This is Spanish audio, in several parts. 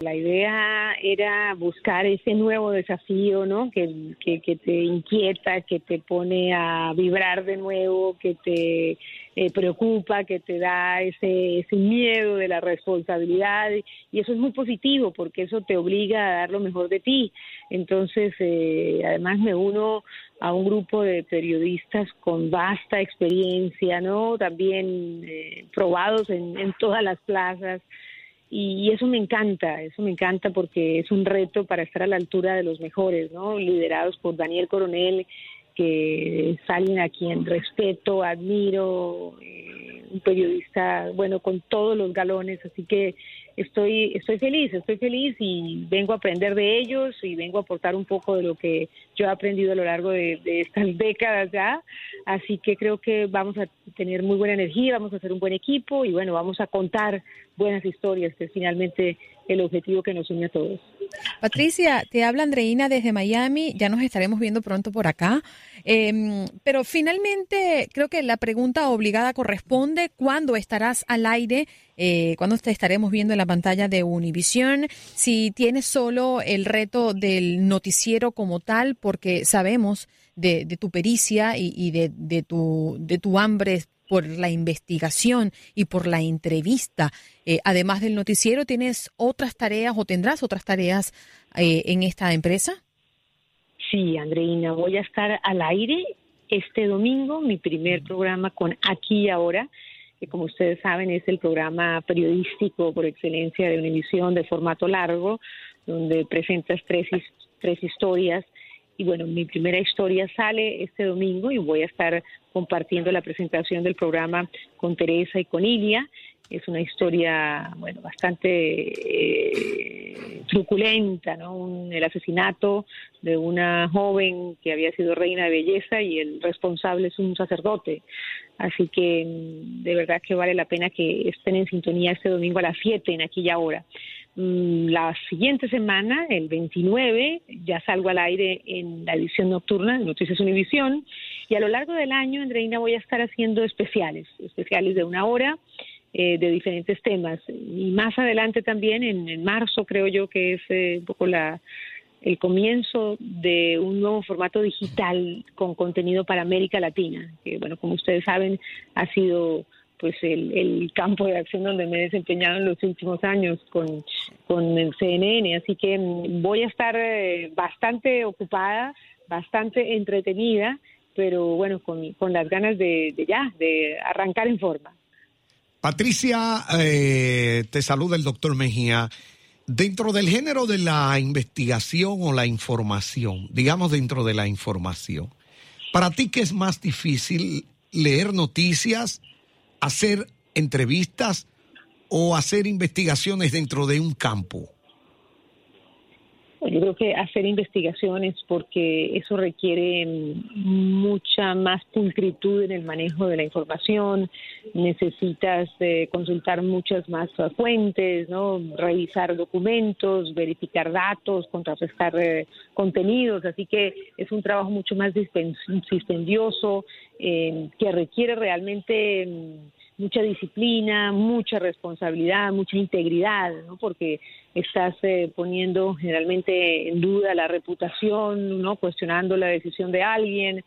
La idea era buscar ese nuevo desafío, ¿no? Que, que, te inquieta, que te pone a vibrar de nuevo, que te eh, preocupa, que te da ese, ese miedo de la responsabilidad y eso es muy positivo porque eso te obliga a dar lo mejor de ti. Entonces, eh, además me uno a un grupo de periodistas con vasta experiencia, ¿no? También eh, probados en todas las plazas y eso me encanta, eso me encanta porque es un reto para estar a la altura de los mejores, ¿no? Liderados por Daniel Coronel, que es alguien a quien respeto, admiro, eh, un periodista, bueno, con todos los galones, así que estoy, estoy feliz, estoy feliz y vengo a aprender de ellos y vengo a aportar un poco de lo que yo he aprendido a lo largo de, de estas décadas ya. Así que creo que vamos a tener muy buena energía, vamos a hacer un buen equipo y bueno, vamos a contar buenas historias, que es finalmente el objetivo que nos une a todos. Patricia, te habla Andreina desde Miami, ya nos estaremos viendo pronto por acá, eh, pero finalmente creo que la pregunta obligada corresponde, ¿cuándo estarás al aire? Eh, ¿Cuándo te estaremos viendo en la pantalla de Univision? Si tienes solo el reto del noticiero como tal, porque sabemos de, de tu pericia y, y de, de, tu, de tu hambre por la investigación y por la entrevista. Eh, además del noticiero, ¿tienes otras tareas o tendrás otras tareas eh, en esta empresa? Sí, Andreina, voy a estar al aire este domingo, mi primer programa con Aquí y Ahora, como ustedes saben es el programa periodístico por excelencia de Univisión de formato largo, donde presentas tres, tres historias y bueno, mi primera historia sale este domingo y voy a estar compartiendo la presentación del programa con Teresa y con Ilia. Es una historia, bueno, bastante eh, truculenta, ¿no? el asesinato de una joven que había sido reina de belleza y el responsable es un sacerdote. Así que de verdad que vale la pena que estén en sintonía este domingo a las 7 en aquí y ahora. Mm, la siguiente semana, el 29, ya salgo al aire en la edición nocturna de Noticias Univisión y a lo largo del año, Andreina, voy a estar haciendo especiales, especiales de una hora eh, de diferentes temas. Y más adelante también, en, marzo creo yo que es eh, un poco la, el comienzo de un nuevo formato digital con contenido para América Latina, que bueno, como ustedes saben, ha sido pues el, campo de acción donde me he desempeñado en los últimos años con, con el CNN. Así que mm, voy a estar eh, bastante ocupada, bastante entretenida, pero bueno, con, con las ganas de, ya, de arrancar en forma. Patricia, eh, te saluda el doctor Mejía. Dentro del género de la investigación o la información, digamos dentro de la información, ¿para ti qué es más difícil leer noticias? hacer entrevistas o hacer investigaciones dentro de un campo? Yo creo que hacer investigaciones porque eso requiere mucha más pulcritud en el manejo de la información, necesitas eh, consultar muchas más fuentes, ¿no? revisar documentos, verificar datos, contrarrestar eh, contenidos, así que es un trabajo mucho más dispendioso eh, que requiere realmente mm, mucha disciplina, mucha responsabilidad, mucha integridad, ¿no? porque estás eh, poniendo generalmente en duda la reputación, no cuestionando la decisión de alguien,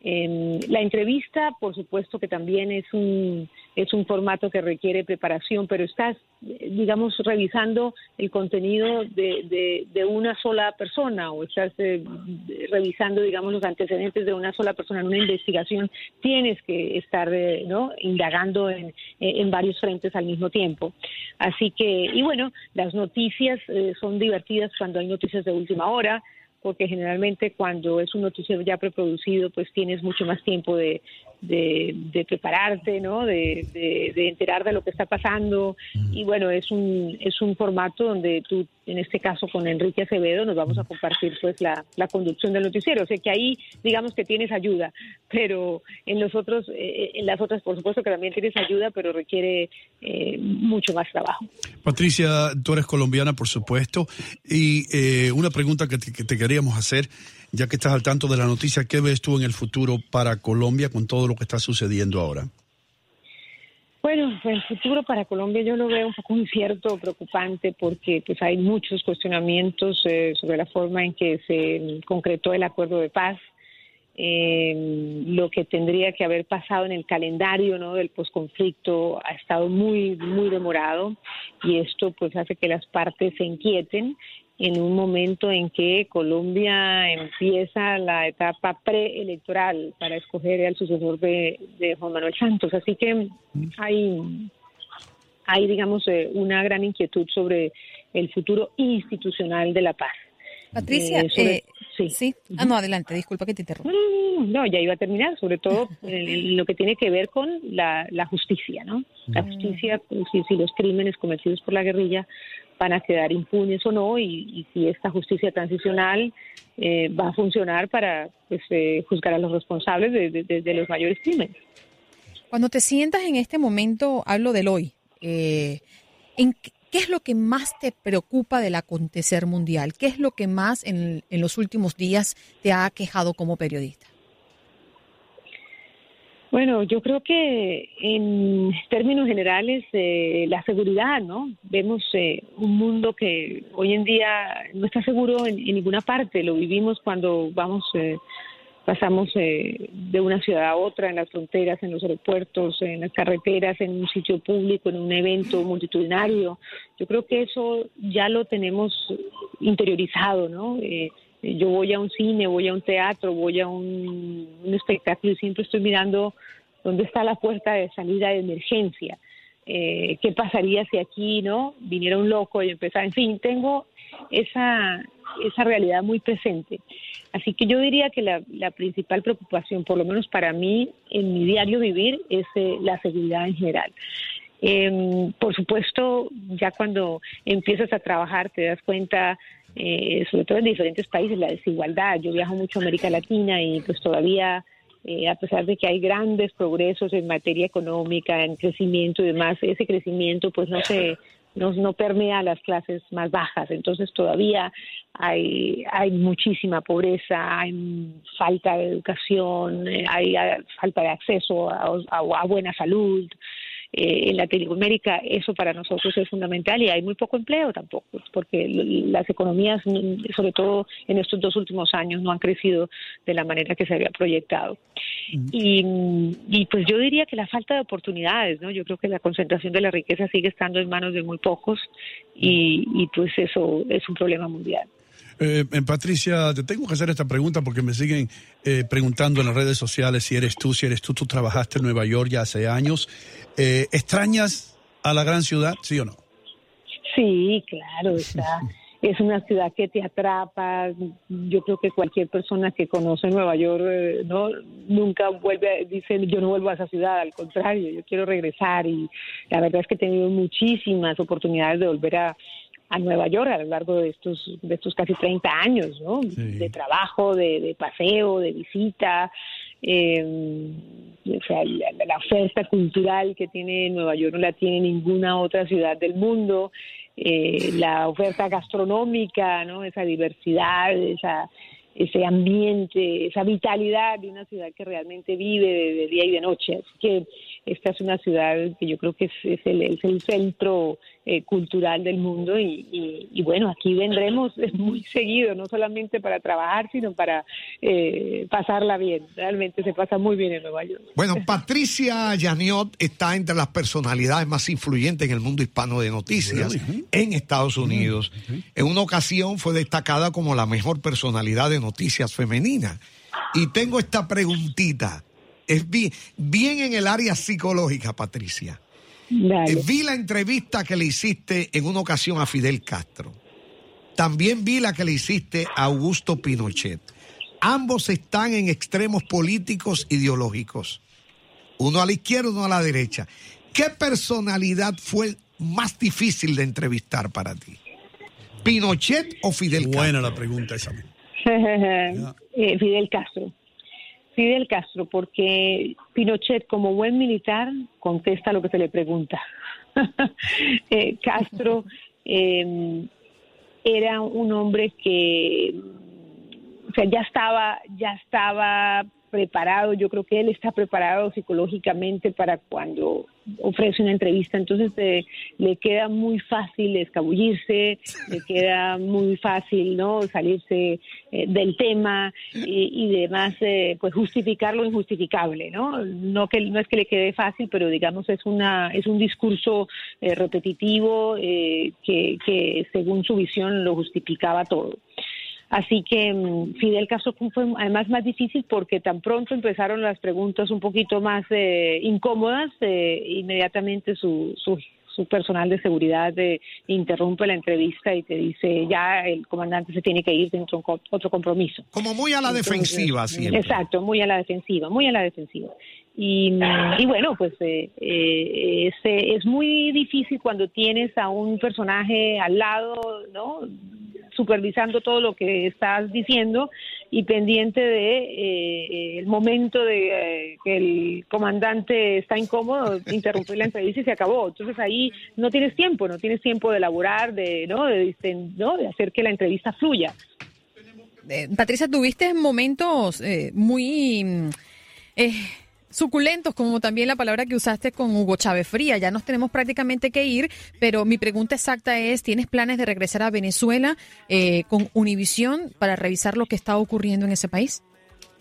la entrevista, por supuesto que también es un, es un formato que requiere preparación, pero estás, digamos, revisando el contenido de, de, una sola persona o estás eh, revisando, digamos, los antecedentes de una sola persona en una investigación. Tienes que estar, eh, ¿no?, indagando en, en, varios frentes al mismo tiempo. Así que, y bueno, las noticias eh, son divertidas cuando hay noticias de última hora porque generalmente cuando es un noticiero ya preproducido, pues tienes mucho más tiempo de, de, prepararte, ¿no? De, de, enterar de lo que está pasando. Y bueno, es un, es un formato donde tú, en este caso con Enrique Acevedo, nos vamos a compartir pues la, la conducción del noticiero. O sea que ahí, digamos que tienes ayuda, pero en los otros, eh, en las otras, por supuesto que también tienes ayuda, pero requiere eh, mucho más trabajo. Patricia, tú eres colombiana, por supuesto, y eh, una pregunta que te, que te queríamos hacer ya que estás al tanto de la noticia, ¿qué ves tú en el futuro para Colombia con todo lo que está sucediendo ahora? Bueno, el futuro para Colombia yo lo veo un poco incierto, preocupante, porque pues hay muchos cuestionamientos eh, sobre la forma en que se concretó el acuerdo de paz, eh, lo que tendría que haber pasado en el calendario ¿no? del posconflicto ha estado muy muy demorado y esto pues hace que las partes se inquieten en un momento en que Colombia empieza la etapa preelectoral para escoger al sucesor de, Juan Manuel Santos. Así que hay, hay digamos, eh, una gran inquietud sobre el futuro institucional de la paz. Patricia, eh, eh, sí. Ah, no, adelante, disculpa que te interrumpa. No, ya iba a terminar, sobre todo en lo que tiene que ver con la, justicia, ¿no? La justicia, pues, si, si los crímenes cometidos por la guerrilla van a quedar impunes o no y, si esta justicia transicional eh, va a funcionar para pues, eh, juzgar a los responsables de, los mayores crímenes. Cuando te sientas en este momento, hablo del hoy, eh, ¿en qué es lo que más te preocupa del acontecer mundial? ¿Qué es lo que más en los últimos días te ha quejado como periodista? Bueno, yo creo que en términos generales eh, la seguridad, ¿no? Vemos eh, un mundo que hoy en día no está seguro en, ninguna parte. Lo vivimos cuando vamos, eh, pasamos de una ciudad a otra, en las fronteras, en los aeropuertos, en las carreteras, en un sitio público, en un evento multitudinario. Yo creo que eso ya lo tenemos interiorizado, ¿no? Yo voy a un cine, voy a un teatro, voy a un, espectáculo y siempre estoy mirando dónde está la puerta de salida de emergencia. Eh, ¿Qué pasaría si aquí no viniera un loco y empezara? En fin, tengo esa, esa realidad muy presente. Así que yo diría que la, principal preocupación, por lo menos para mí, en mi diario vivir, es eh, la seguridad en general. Eh, por supuesto, ya cuando empiezas a trabajar te das cuenta eh, sobre todo en diferentes países, la desigualdad. Yo viajo mucho a América Latina y pues todavía, eh, a pesar de que hay grandes progresos en materia económica, en crecimiento y demás, ese crecimiento pues no se no, no permea a las clases más bajas. Entonces todavía hay, hay muchísima pobreza, hay falta de educación, eh, hay, falta de acceso a buena salud. Eh, en Latinoamérica eso para nosotros es fundamental y hay muy poco empleo tampoco, porque las economías, sobre todo en estos dos últimos años, no han crecido de la manera que se había proyectado. y, y, pues yo diría que la falta de oportunidades, ¿no? Yo creo que la concentración de la riqueza sigue estando en manos de muy pocos y, y pues eso es un problema mundial. Eh, Patricia, te tengo que hacer esta pregunta porque me siguen eh, preguntando en las redes sociales si eres tú, si eres tú, tú trabajaste en Nueva York ya hace años. Eh, ¿Extrañas a la gran ciudad, sí o no? Sí, claro, está, es una ciudad que te atrapa. Yo creo que cualquier persona que conoce Nueva York eh, no nunca vuelve, dice yo no vuelvo a esa ciudad, al contrario, yo quiero regresar y la verdad es que he tenido muchísimas oportunidades de volver a, a Nueva York a lo largo de estos de estos casi 30 años, ¿no? De trabajo, de, de paseo, de visita. Eh, o sea, la, la oferta cultural que tiene Nueva York no la tiene ninguna otra ciudad del mundo. Eh, la oferta gastronómica, ¿no? Esa diversidad, esa ese ambiente, esa vitalidad de una ciudad que realmente vive de, de día y de noche. Así que esta es una ciudad que yo creo que es, es el, es el centro eh, cultural del mundo y, y- y bueno, aquí vendremos muy seguido, no solamente para trabajar, sino para eh, pasarla bien. Realmente se pasa muy bien en Nueva York. Bueno, Patricia Yaniot está entre las personalidades más influyentes en el mundo hispano de noticias en Estados Unidos. En una ocasión fue destacada como la mejor personalidad de noticias femenina. Y tengo esta preguntita. Es bien, bien en el área psicológica, Patricia. Dale. Eh, Vi la entrevista que le hiciste en una ocasión a Fidel Castro. También vi la que le hiciste a Augusto Pinochet. Ambos están en extremos políticos ideológicos. Uno a la izquierda, uno a la derecha. ¿Qué personalidad fue más difícil de entrevistar para ti? ¿Pinochet o Fidel Castro? Buena la pregunta esa. Eh, Fidel Castro. Fidel Castro, porque Pinochet, como buen militar, contesta lo que se le pregunta. Eh, Castro eh, era un hombre que, o sea, ya estaba, ya estaba preparado. Yo creo que él está preparado psicológicamente para cuando ofrece una entrevista. Entonces eh, le queda muy fácil escabullirse, le queda muy fácil, no, salirse eh, del tema y, y demás, eh, pues justificar lo injustificable, ¿no? No que no es que le quede fácil, pero digamos es una es un discurso eh, repetitivo eh, que, que según su visión lo justificaba todo. Así que mm, Fidel Castro fue además más difícil porque tan pronto empezaron las preguntas un poquito más eh, incómodas, eh, inmediatamente su, su, su personal de seguridad eh, interrumpe la entrevista y te dice ya el comandante se tiene que ir dentro de otro compromiso. Como muy a la Entonces, defensiva siempre. Exacto, muy a la defensiva, muy a la defensiva. Y, mm, y bueno, pues eh, eh, es, eh, es muy difícil cuando tienes a un personaje al lado, ¿no? Supervisando todo lo que estás diciendo y pendiente de eh, el momento de eh, que el comandante está incómodo, interrumpir la entrevista y se acabó. Entonces ahí no tienes tiempo, no tienes tiempo de elaborar, de, ¿no? De, disten- ¿no? de hacer que la entrevista fluya. Eh, Patricia, tuviste momentos eh, muy mm, suculentos, como también la palabra que usaste con Hugo Chávez Fría. Ya nos tenemos prácticamente que ir, pero mi pregunta exacta es, ¿tienes planes de regresar a Venezuela eh, con Univisión para revisar lo que está ocurriendo en ese país?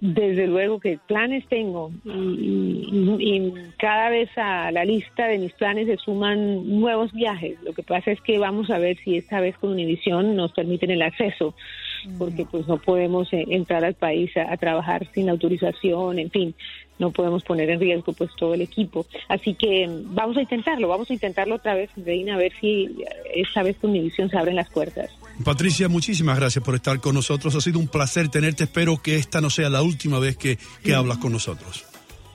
Desde luego que planes tengo y, y- y cada vez a la lista de mis planes se suman nuevos viajes. Lo que pasa es que vamos a ver si esta vez con Univisión nos permiten el acceso, porque pues no podemos eh, entrar al país a, a trabajar sin autorización, en fin, no podemos poner en riesgo pues todo el equipo. Así que mm, vamos a intentarlo, vamos a intentarlo otra vez, Reina, a ver si eh, esta vez con Univisión se abren las puertas. Patricia, muchísimas gracias por estar con nosotros. Ha sido un placer tenerte. Espero que esta no sea la última vez que, que hablas con nosotros.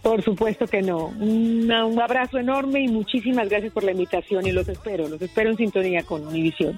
Por supuesto que no. Una- un abrazo enorme y muchísimas gracias por la invitación y los espero, los espero en sintonía con Univisión.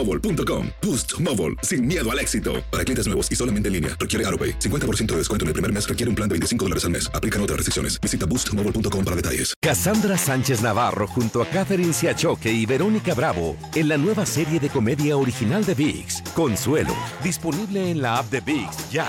boostmobile.com. Boost Mobile, sin miedo al éxito. Para clientes nuevos y solamente en línea, requiere AroPay. 50% de descuento en el primer mes requiere un plan de 25 dólares al mes. Aplican otras restricciones. Visita boostmobile.com para detalles. Cassandra Sánchez Navarro junto a Catherine Siachoque y Verónica Bravo en la nueva serie de comedia original de VIX, Consuelo, disponible en la app de VIX ya.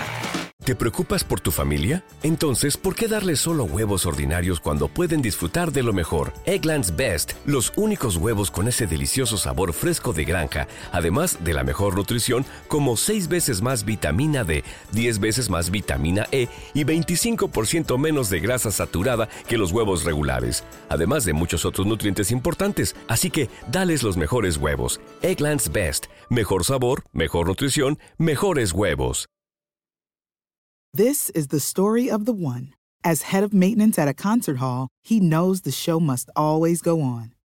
¿Te preocupas por tu familia? Entonces, ¿por qué darles solo huevos ordinarios cuando pueden disfrutar de lo mejor? Eggland's Best, los únicos huevos con ese delicioso sabor fresco de granja, además de la mejor nutrición, como 6 veces más vitamina D, 10 veces más vitamina E y 25% menos de grasa saturada que los huevos regulares, además de muchos otros nutrientes importantes. Así que, dales los mejores huevos. Eggland's Best, mejor sabor, mejor nutrición, mejores huevos. This is the story of the one. As head of maintenance at a concert hall, he knows the show must always go on.